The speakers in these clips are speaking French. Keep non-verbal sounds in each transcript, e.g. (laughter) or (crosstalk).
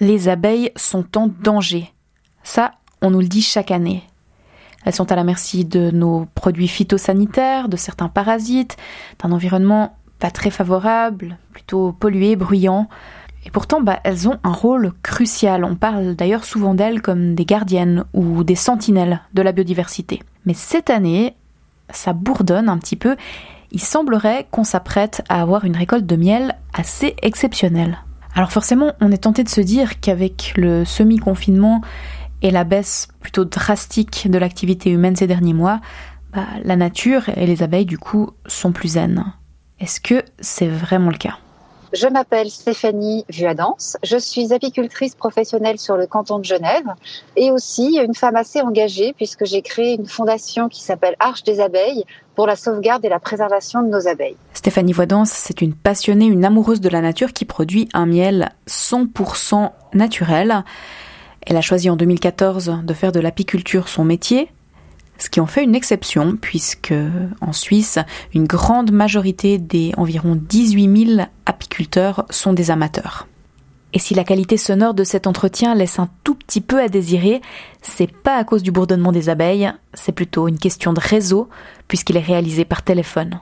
les abeilles sont en danger. Ça, on nous le dit chaque année. Elles sont à la merci de nos produits phytosanitaires, de certains parasites, d'un environnement pas très favorable, plutôt pollué, bruyant. Et pourtant, bah, elles ont un rôle crucial. On parle d'ailleurs souvent d'elles comme des gardiennes ou des sentinelles de la biodiversité. Mais cette année, ça bourdonne un petit peu. Il semblerait qu'on s'apprête à avoir une récolte de miel assez exceptionnelle. Alors forcément, on est tenté de se dire qu'avec le semi-confinement et la baisse plutôt drastique de l'activité humaine ces derniers mois, bah, la nature et les abeilles du coup sont plus zen. Est-ce que c'est vraiment le cas? Je m'appelle Stéphanie Vuadance. Je suis apicultrice professionnelle sur le canton de Genève et aussi une femme assez engagée puisque j'ai créé une fondation qui s'appelle Arche des abeilles pour la sauvegarde et la préservation de nos abeilles. Stéphanie Voidance, c'est une passionnée, une amoureuse de la nature qui produit un miel 100% naturel. Elle a choisi en 2014 de faire de l'apiculture son métier, ce qui en fait une exception puisque en Suisse, une grande majorité des environ 18 000 apiculteurs sont des amateurs. Et si la qualité sonore de cet entretien laisse un tout petit peu à désirer, c'est pas à cause du bourdonnement des abeilles, c'est plutôt une question de réseau, puisqu'il est réalisé par téléphone.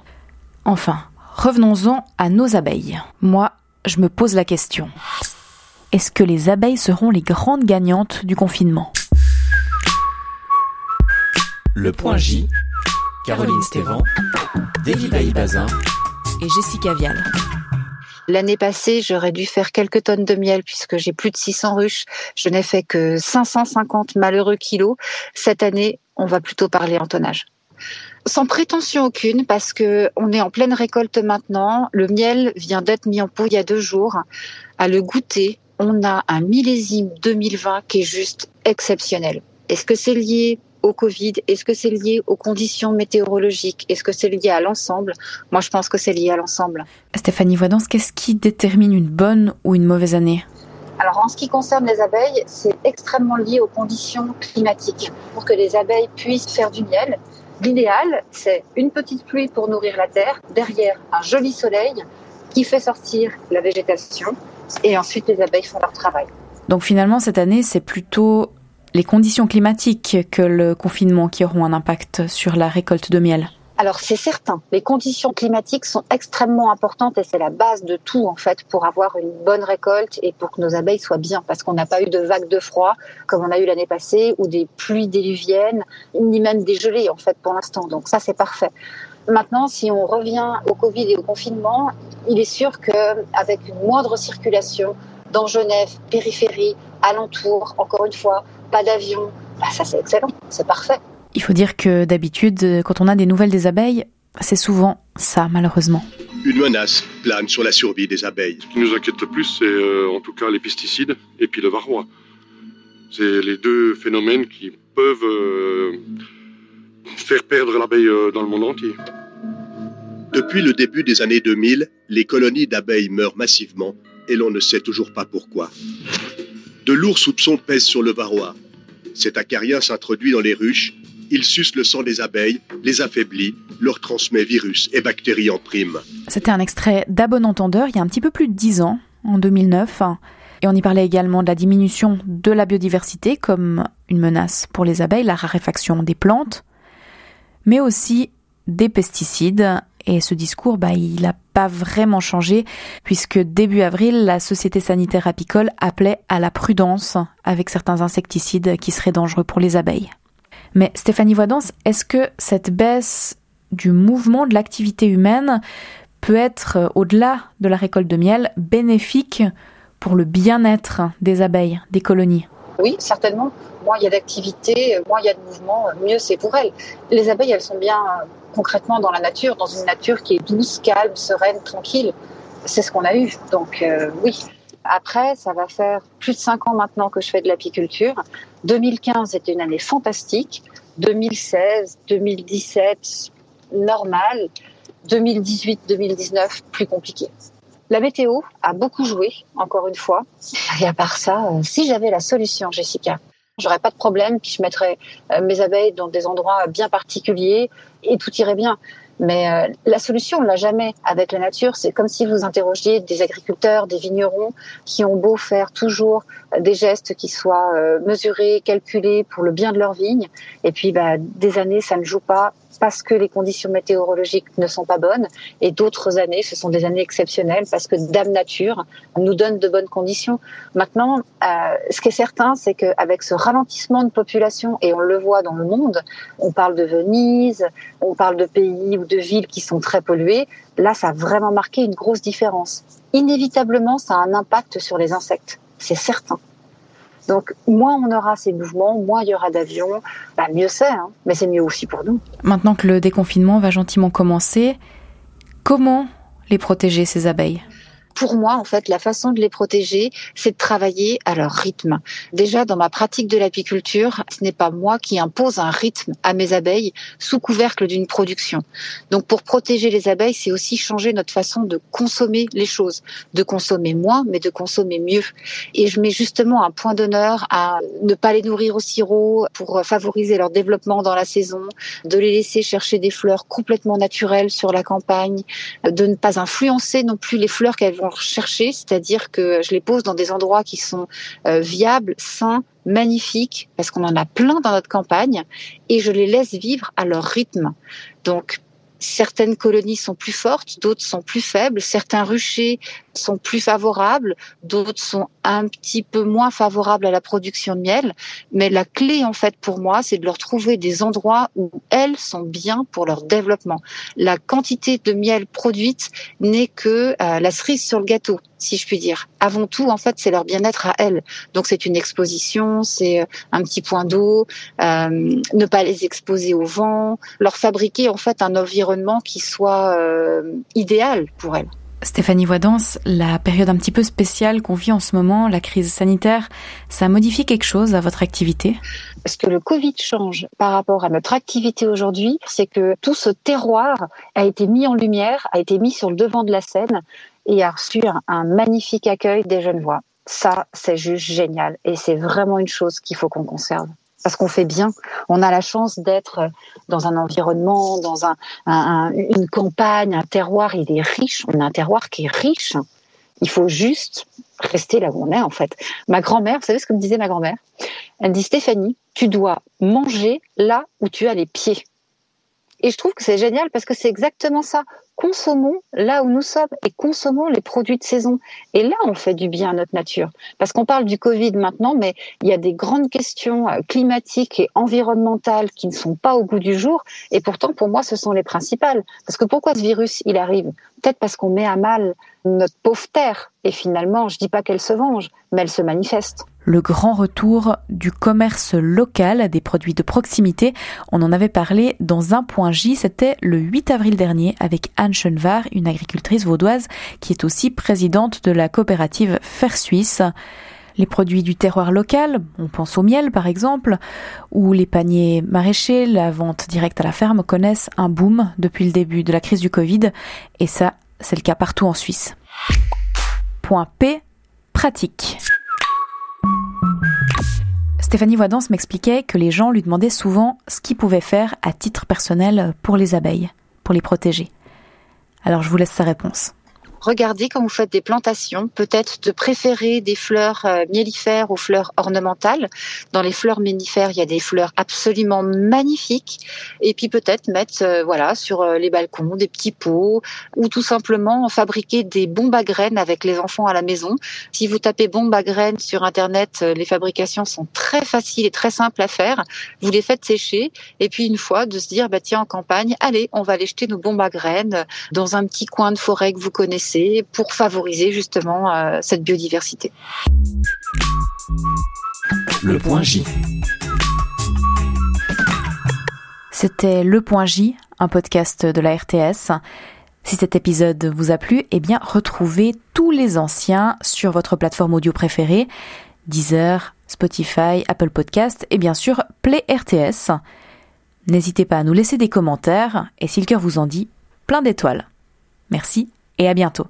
Enfin, revenons-en à nos abeilles. Moi, je me pose la question. Est-ce que les abeilles seront les grandes gagnantes du confinement? Le point J, Caroline Stévan, David Bazin et Jessica Vial. L'année passée, j'aurais dû faire quelques tonnes de miel puisque j'ai plus de 600 ruches. Je n'ai fait que 550 malheureux kilos. Cette année, on va plutôt parler en tonnage. Sans prétention aucune, parce que on est en pleine récolte maintenant. Le miel vient d'être mis en pot il y a deux jours. À le goûter, on a un millésime 2020 qui est juste exceptionnel. Est-ce que c'est lié au Covid? Est-ce que c'est lié aux conditions météorologiques? Est-ce que c'est lié à l'ensemble? Moi, je pense que c'est lié à l'ensemble. Stéphanie Voidance, qu'est-ce qui détermine une bonne ou une mauvaise année? Alors en ce qui concerne les abeilles, c'est extrêmement lié aux conditions climatiques. Pour que les abeilles puissent faire du miel, l'idéal, c'est une petite pluie pour nourrir la terre, derrière un joli soleil qui fait sortir la végétation, et ensuite les abeilles font leur travail. Donc finalement, cette année, c'est plutôt les conditions climatiques que le confinement qui auront un impact sur la récolte de miel alors c'est certain, les conditions climatiques sont extrêmement importantes et c'est la base de tout en fait pour avoir une bonne récolte et pour que nos abeilles soient bien parce qu'on n'a pas eu de vagues de froid comme on a eu l'année passée ou des pluies déluviennes ni même des gelées en fait pour l'instant. Donc ça c'est parfait. Maintenant, si on revient au Covid et au confinement, il est sûr qu'avec une moindre circulation dans Genève, périphérie, alentour, encore une fois, pas d'avion. Bah, ça, c'est excellent, c'est parfait. Il faut dire que d'habitude, quand on a des nouvelles des abeilles, c'est souvent ça, malheureusement. Une menace plane sur la survie des abeilles. Ce qui nous inquiète le plus, c'est euh, en tout cas les pesticides et puis le varroa. C'est les deux phénomènes qui peuvent euh, faire perdre l'abeille euh, dans le monde entier. Depuis le début des années 2000, les colonies d'abeilles meurent massivement et l'on ne sait toujours pas pourquoi. De lourds soupçons pèsent sur le varroa. Cet acarien s'introduit dans les ruches, il suce le sang des abeilles, les affaiblit, leur transmet virus et bactéries en prime. C'était un extrait d'Abon Entendeur il y a un petit peu plus de dix ans, en 2009. Et on y parlait également de la diminution de la biodiversité comme une menace pour les abeilles, la raréfaction des plantes, mais aussi des pesticides et ce discours, bah, il n'a pas vraiment changé, puisque début avril, la Société sanitaire apicole appelait à la prudence avec certains insecticides qui seraient dangereux pour les abeilles. Mais Stéphanie Voidance, est-ce que cette baisse du mouvement de l'activité humaine peut être, euh, au-delà de la récolte de miel, bénéfique pour le bien-être des abeilles, des colonies? Oui, certainement. Moins il y a d'activité, moins il y a de mouvement, mieux c'est pour elles. Les abeilles, elles sont bien concrètement dans la nature, dans une nature qui est douce, calme, sereine, tranquille. C'est ce qu'on a eu. Donc euh, oui. Après, ça va faire plus de cinq ans maintenant que je fais de l'apiculture. 2015 était une année fantastique. 2016, 2017, normal. 2018, 2019, plus compliqué. La météo a beaucoup joué, encore une fois. (laughs) Et à part ça, euh, si j'avais la solution, Jessica, j'aurais pas de problème, puis je mettrais euh, mes abeilles dans des endroits bien particuliers et tout irait bien. Mais euh, la solution, on l'a jamais avec la nature. C'est comme si vous interrogiez des agriculteurs, des vignerons qui ont beau faire toujours des gestes qui soient euh, mesurés, calculés pour le bien de leur vigne. Et puis, bah, des années, ça ne joue pas parce que les conditions météorologiques ne sont pas bonnes, et d'autres années, ce sont des années exceptionnelles parce que Dame Nature nous donne de bonnes conditions. Maintenant, euh, ce qui est certain, c'est qu'avec ce ralentissement de population, et on le voit dans le monde, on parle de Venise, on parle de pays de villes qui sont très polluées, là, ça a vraiment marqué une grosse différence. Inévitablement, ça a un impact sur les insectes, c'est certain. Donc, moins on aura ces mouvements, moins il y aura d'avions, bah, mieux c'est, hein. mais c'est mieux aussi pour nous. Maintenant que le déconfinement va gentiment commencer, comment les protéger, ces abeilles? Pour moi, en fait, la façon de les protéger, c'est de travailler à leur rythme. Déjà, dans ma pratique de l'apiculture, ce n'est pas moi qui impose un rythme à mes abeilles sous couvercle d'une production. Donc, pour protéger les abeilles, c'est aussi changer notre façon de consommer les choses, de consommer moins, mais de consommer mieux. Et je mets justement un point d'honneur à ne pas les nourrir au sirop pour favoriser leur développement dans la saison, de les laisser chercher des fleurs complètement naturelles sur la campagne, de ne pas influencer non plus les fleurs qu'elles vont rechercher, c'est-à-dire que je les pose dans des endroits qui sont euh, viables, sains, magnifiques, parce qu'on en a plein dans notre campagne, et je les laisse vivre à leur rythme. Donc, certaines colonies sont plus fortes, d'autres sont plus faibles, certains ruchers sont plus favorables, d'autres sont un petit peu moins favorables à la production de miel. Mais la clé, en fait, pour moi, c'est de leur trouver des endroits où elles sont bien pour leur développement. La quantité de miel produite n'est que euh, la cerise sur le gâteau, si je puis dire. Avant tout, en fait, c'est leur bien-être à elles. Donc, c'est une exposition, c'est euh, un petit point d'eau, euh, ne pas les exposer au vent, leur fabriquer, en fait, un environnement qui soit idéal pour elles. Stéphanie Voidance, la période un petit peu spéciale qu'on vit en ce moment, la crise sanitaire, ça modifie quelque chose à votre activité? Ce que le Covid change par rapport à notre activité aujourd'hui, c'est que tout ce terroir a été mis en lumière, a été mis sur le devant de la scène et a reçu un, magnifique accueil des jeunes voix. Ça, c'est juste génial et c'est vraiment une chose qu'il faut qu'on conserve parce qu'on fait bien. On a la chance d'être dans un environnement, dans un, une campagne, un terroir, il est riche. On a un terroir qui est riche. Il faut juste rester là où on est, en fait. Ma grand-mère, vous savez ce que me disait ma grand-mère? Elle dit, Stéphanie, tu dois manger là où tu as les pieds. Et je trouve que c'est génial parce que c'est exactement ça consommons là où nous sommes et consommons les produits de saison. Et là, on fait du bien à notre nature. Parce qu'on parle du Covid maintenant, mais il y a des grandes questions euh, climatiques et environnementales qui ne sont pas au goût du jour. Et pourtant, pour moi, ce sont les principales. Parce que pourquoi ce virus, il arrive? Peut-être parce qu'on met à mal notre pauvre terre. Et finalement, je dis pas qu'elle se venge, mais elle se manifeste le grand retour du commerce local des produits de proximité. On en avait parlé dans un point J, c'était le 8 avril dernier avec Anne Chenvar, une agricultrice vaudoise qui est aussi présidente de la coopérative Fer Suisse. Les produits du terroir local, on pense au miel par exemple, ou les paniers maraîchers, la vente directe à la ferme connaissent un boom depuis le début de la crise du Covid, et ça, c'est le cas partout en Suisse. Point P, pratique. Stéphanie Voidance m'expliquait que les gens lui demandaient souvent ce qu'ils pouvaient faire à titre personnel pour les abeilles, pour les protéger. Alors je vous laisse sa réponse regardez quand vous faites des plantations, peut-être de préférer des fleurs euh, mellifères aux fleurs ornementales. Dans les fleurs mellifères, il y a des fleurs absolument magnifiques. Et puis peut-être mettre euh, voilà sur euh, les balcons des petits pots ou tout simplement fabriquer des bombes à graines avec les enfants à la maison. Si vous tapez bombes à graines sur internet, les fabrications sont très faciles et très simples à faire. Vous les faites sécher et puis une fois de se dire bah tiens en campagne, allez, on va aller jeter nos bombes à graines dans un petit coin de forêt que vous connaissez pour favoriser justement euh, cette biodiversité. Le point J. C'était Le Point J, un podcast de la RTS. Si cet épisode vous a plu, eh bien retrouvez tous les anciens sur votre plateforme audio préférée, Deezer, Spotify, Apple Podcast et bien sûr Play RTS. N'hésitez pas à nous laisser des commentaires et si le cœur vous en dit, plein d'étoiles. Merci et à bientôt.